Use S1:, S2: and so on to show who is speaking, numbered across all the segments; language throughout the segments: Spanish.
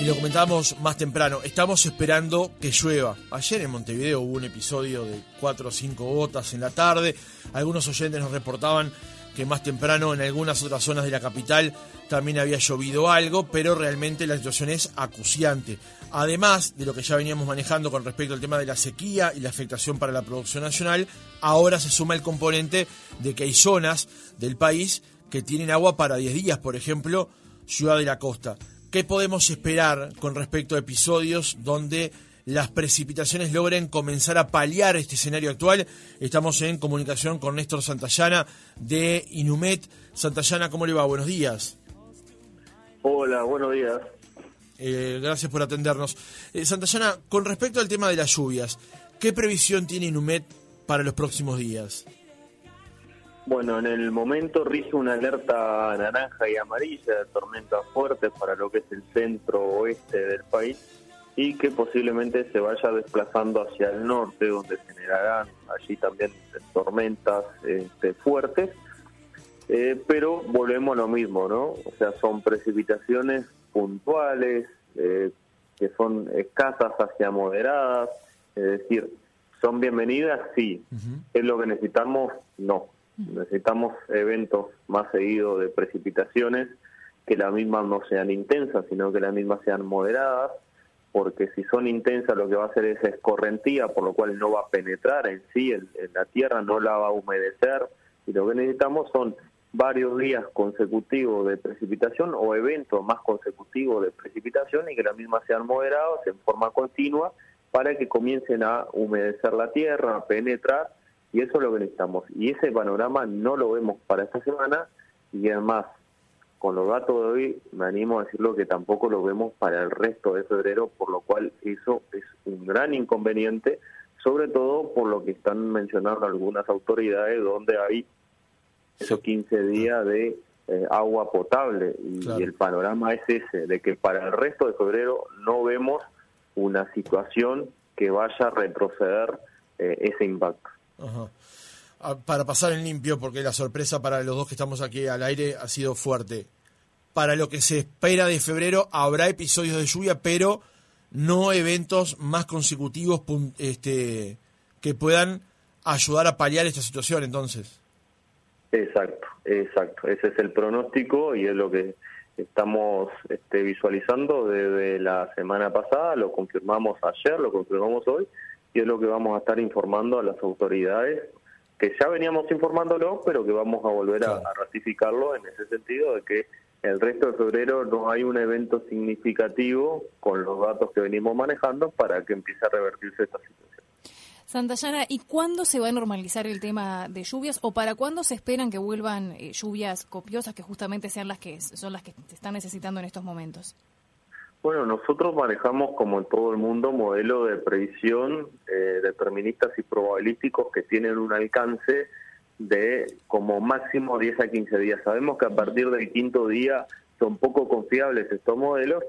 S1: Y lo comentábamos más temprano, estamos esperando que llueva. Ayer en Montevideo hubo un episodio de 4 o 5 gotas en la tarde. Algunos oyentes nos reportaban que más temprano en algunas otras zonas de la capital también había llovido algo, pero realmente la situación es acuciante. Además de lo que ya veníamos manejando con respecto al tema de la sequía y la afectación para la producción nacional, ahora se suma el componente de que hay zonas del país que tienen agua para 10 días, por ejemplo, Ciudad de la Costa. ¿Qué podemos esperar con respecto a episodios donde las precipitaciones logren comenzar a paliar este escenario actual? Estamos en comunicación con Néstor Santayana de Inumet. Santayana, ¿cómo le va? Buenos días.
S2: Hola, buenos días.
S1: Eh, gracias por atendernos. Eh, Santayana, con respecto al tema de las lluvias, ¿qué previsión tiene Inumet para los próximos días?
S2: Bueno, en el momento rige una alerta naranja y amarilla de tormentas fuertes para lo que es el centro oeste del país y que posiblemente se vaya desplazando hacia el norte, donde generarán allí también tormentas este, fuertes. Eh, pero volvemos a lo mismo, ¿no? O sea, son precipitaciones puntuales, eh, que son escasas hacia moderadas, es decir, ¿son bienvenidas? Sí. ¿Es lo que necesitamos? No. Necesitamos eventos más seguidos de precipitaciones, que las mismas no sean intensas, sino que las mismas sean moderadas, porque si son intensas lo que va a hacer es escorrentía, por lo cual no va a penetrar en sí en, la tierra, no la va a humedecer, y lo que necesitamos son varios días consecutivos de precipitación o eventos más consecutivos de precipitación y que las mismas sean moderados en forma continua para que comiencen a humedecer la tierra, a penetrar y eso es lo que necesitamos. Y ese panorama no lo vemos para esta semana y además, con los datos de hoy, me animo a decirlo que tampoco lo vemos para el resto de febrero, por lo cual eso es un gran inconveniente, sobre todo por lo que están mencionando algunas autoridades, donde hay esos 15 días de eh, agua potable y, el panorama es ese, de que para el resto de febrero no vemos una situación que vaya a retroceder eh, ese impacto.
S1: Ah, para pasar en limpio, porque la sorpresa para los dos que estamos aquí al aire ha sido fuerte. Para lo que se espera de febrero habrá episodios de lluvia, pero no eventos más consecutivos este, que puedan ayudar a paliar esta situación, entonces.
S2: Exacto, exacto. Ese es el pronóstico y es lo que estamos este, visualizando desde la semana pasada, lo confirmamos ayer, lo confirmamos hoy y es lo que vamos a estar informando a las autoridades, que ya veníamos informándolo, pero que vamos a volver a, ratificarlo en ese sentido de que el resto de febrero no hay un evento significativo con los datos que venimos manejando para que empiece a revertirse esta situación.
S3: Santayana, ¿y cuándo se va a normalizar el tema de lluvias o para cuándo se esperan que vuelvan eh, lluvias copiosas que justamente sean las que son las que se están necesitando en estos momentos?
S2: Bueno, nosotros manejamos, como en todo el mundo, modelos de previsión eh, deterministas y probabilísticos que tienen un alcance de como máximo 10 a 15 días. Sabemos que a partir del quinto día son poco confiables estos modelos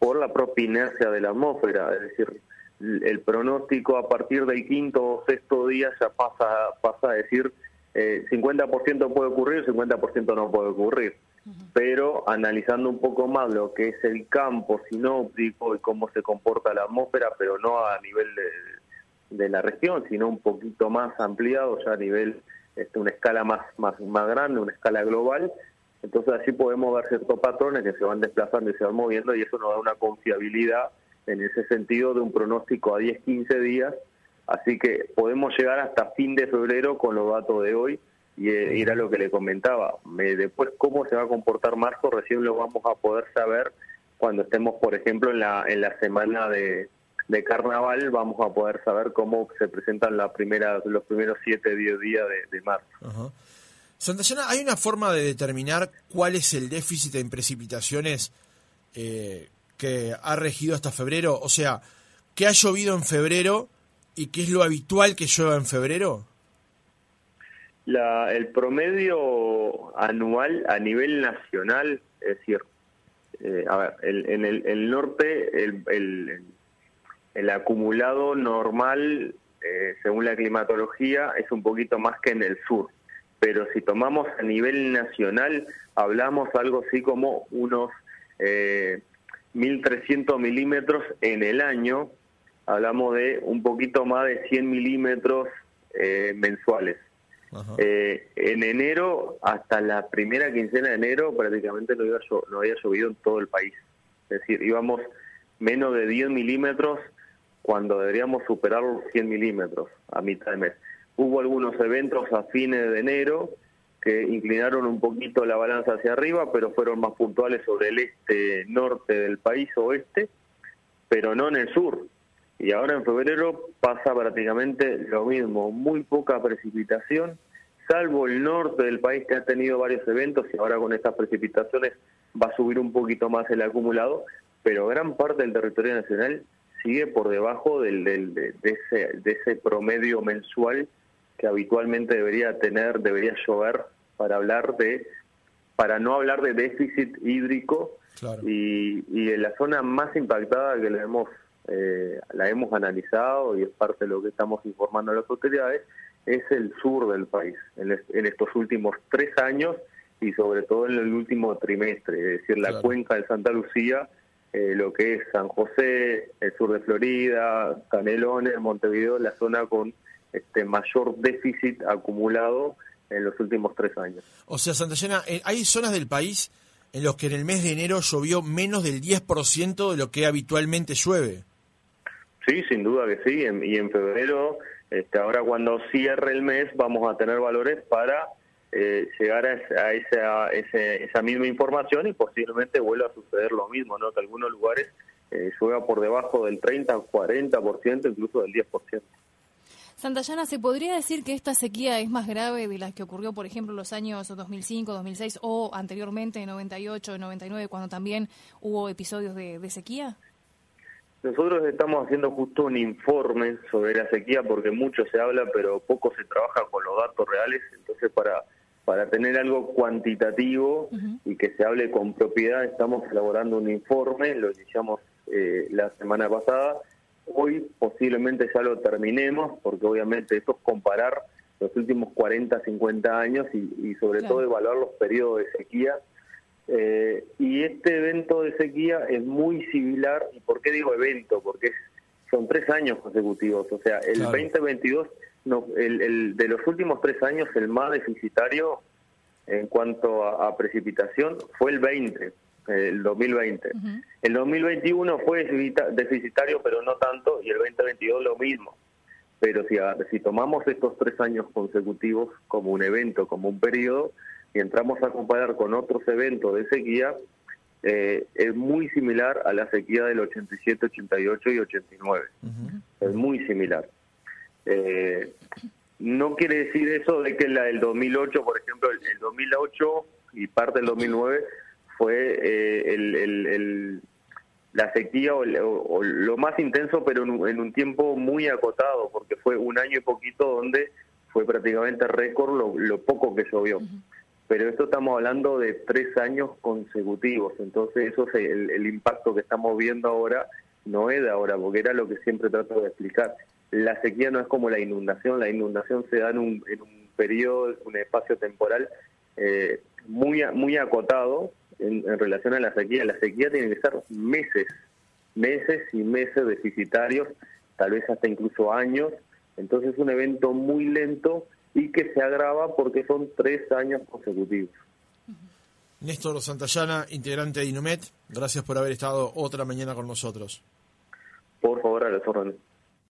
S2: por la propia inercia de la atmósfera, es decir, el pronóstico a partir del quinto o sexto día ya pasa, pasa a decir eh, 50% puede ocurrir, 50% no puede ocurrir pero analizando un poco más lo que es el campo sinóptico y cómo se comporta la atmósfera, pero no a nivel de, la región, sino un poquito más ampliado, ya a nivel, este, una escala más, más, más grande, una escala global. Entonces así podemos ver ciertos patrones que se van desplazando y se van moviendo y eso nos da una confiabilidad en ese sentido de un pronóstico a 10, 15 días. Así que podemos llegar hasta fin de febrero con los datos de hoy y eh, era lo que le comentaba. después, cómo se va a comportar marzo, recién lo vamos a poder saber cuando estemos, por ejemplo, en la, en la semana de, carnaval, vamos a poder saber cómo se presentan la primera, los primeros 7, 10 días de, marzo.
S1: Ajá. Santayana, ¿hay una forma de determinar cuál es el déficit en precipitaciones eh, que ha regido hasta febrero? O sea, ¿qué ha llovido en febrero y qué es lo habitual que llueva en febrero?
S2: La, el promedio anual a nivel nacional, es decir, eh, ver, en el, norte el, el, acumulado normal, eh, según la climatología, es un poquito más que en el sur. Pero si tomamos a nivel nacional, hablamos algo así como unos eh, 1.300 milímetros en el año, hablamos de un poquito más de 100 milímetros eh, mensuales. Eh, en enero, hasta la primera quincena de enero, prácticamente no, no había llovido en todo el país. Es decir, íbamos menos de 10 milímetros cuando deberíamos superar los 100 milímetros a mitad de mes. Hubo algunos eventos a fines de enero que inclinaron un poquito la balanza hacia arriba, pero fueron más puntuales sobre el este norte del país, oeste, pero no en el sur. Y ahora en febrero pasa prácticamente lo mismo, muy poca precipitación, salvo el norte del país que ha tenido varios eventos y ahora con estas precipitaciones va a subir un poquito más el acumulado, pero gran parte del territorio nacional sigue por debajo del, del de, ese, de ese promedio mensual que habitualmente debería tener, debería llover para hablar de, para no hablar de déficit hídrico y, y en la zona más impactada que la hemos, eh, la hemos analizado y es parte de lo que estamos informando a las autoridades, es el sur del país, en, estos últimos tres años y sobre todo en el último trimestre, es decir, la cuenca de Santa Lucía, eh, lo que es San José, el sur de Florida, Canelones, Montevideo, la zona con este mayor déficit acumulado en los últimos tres años.
S1: O sea, Santayana, eh, hay zonas del país en los que en el mes de enero llovió menos del 10% de lo que habitualmente llueve.
S2: Sí, sin duda que sí, y en febrero, este, ahora cuando cierre el mes, vamos a tener valores para eh, llegar a, esa, esa, misma información y posiblemente vuelva a suceder lo mismo, ¿no? que algunos lugares eh, por debajo del 30, 40%, incluso del 10%.
S3: Santayana, ¿se podría decir que esta sequía es más grave de la que ocurrió, por ejemplo, en los años 2005, 2006 o anteriormente, en 98, 99, cuando también hubo episodios de, sequía?
S2: Nosotros estamos haciendo justo un informe sobre la sequía porque mucho se habla, pero poco se trabaja con los datos reales. Entonces, para, para tener algo cuantitativo y que se hable con propiedad, estamos elaborando un informe, lo iniciamos eh, la semana pasada Hoy posiblemente ya lo terminemos, porque obviamente esto es comparar los últimos 40, 50 años y, sobre todo evaluar los periodos de sequía. Eh, y este evento de sequía es muy similar, ¿y por qué digo evento? Porque son tres años consecutivos, o sea, el 2022, no, el, de los últimos tres años, el más deficitario en cuanto a precipitación fue el 20 el 2020. El 2021 fue deficitario, pero no tanto, y el 2022 lo mismo. Pero si, si tomamos estos tres años consecutivos como un evento, como un periodo, y entramos a comparar con otros eventos de sequía, eh, es muy similar a la sequía del 87, 88 y 89. Es muy similar. Eh, no quiere decir eso de que la del 2008, por ejemplo, el, el 2008 y parte del 2009 fue eh, el, la sequía o, lo más intenso, pero en, un tiempo muy acotado, porque fue un año y poquito donde fue prácticamente récord lo, poco que llovió. Pero esto estamos hablando de tres años consecutivos, entonces eso es el, impacto que estamos viendo ahora, no es de ahora, porque era lo que siempre trato de explicar. La sequía no es como la inundación, la inundación se da en un, en un periodo, un espacio temporal eh, muy, muy acotado, en, relación a la sequía. La sequía tiene que ser meses, meses y meses deficitarios, tal vez hasta incluso años. Entonces es un evento muy lento y que se agrava porque son tres años consecutivos.
S1: Néstor Santayana, integrante de Inumet, gracias por haber estado otra mañana con nosotros.
S2: Por favor, a las órdenes.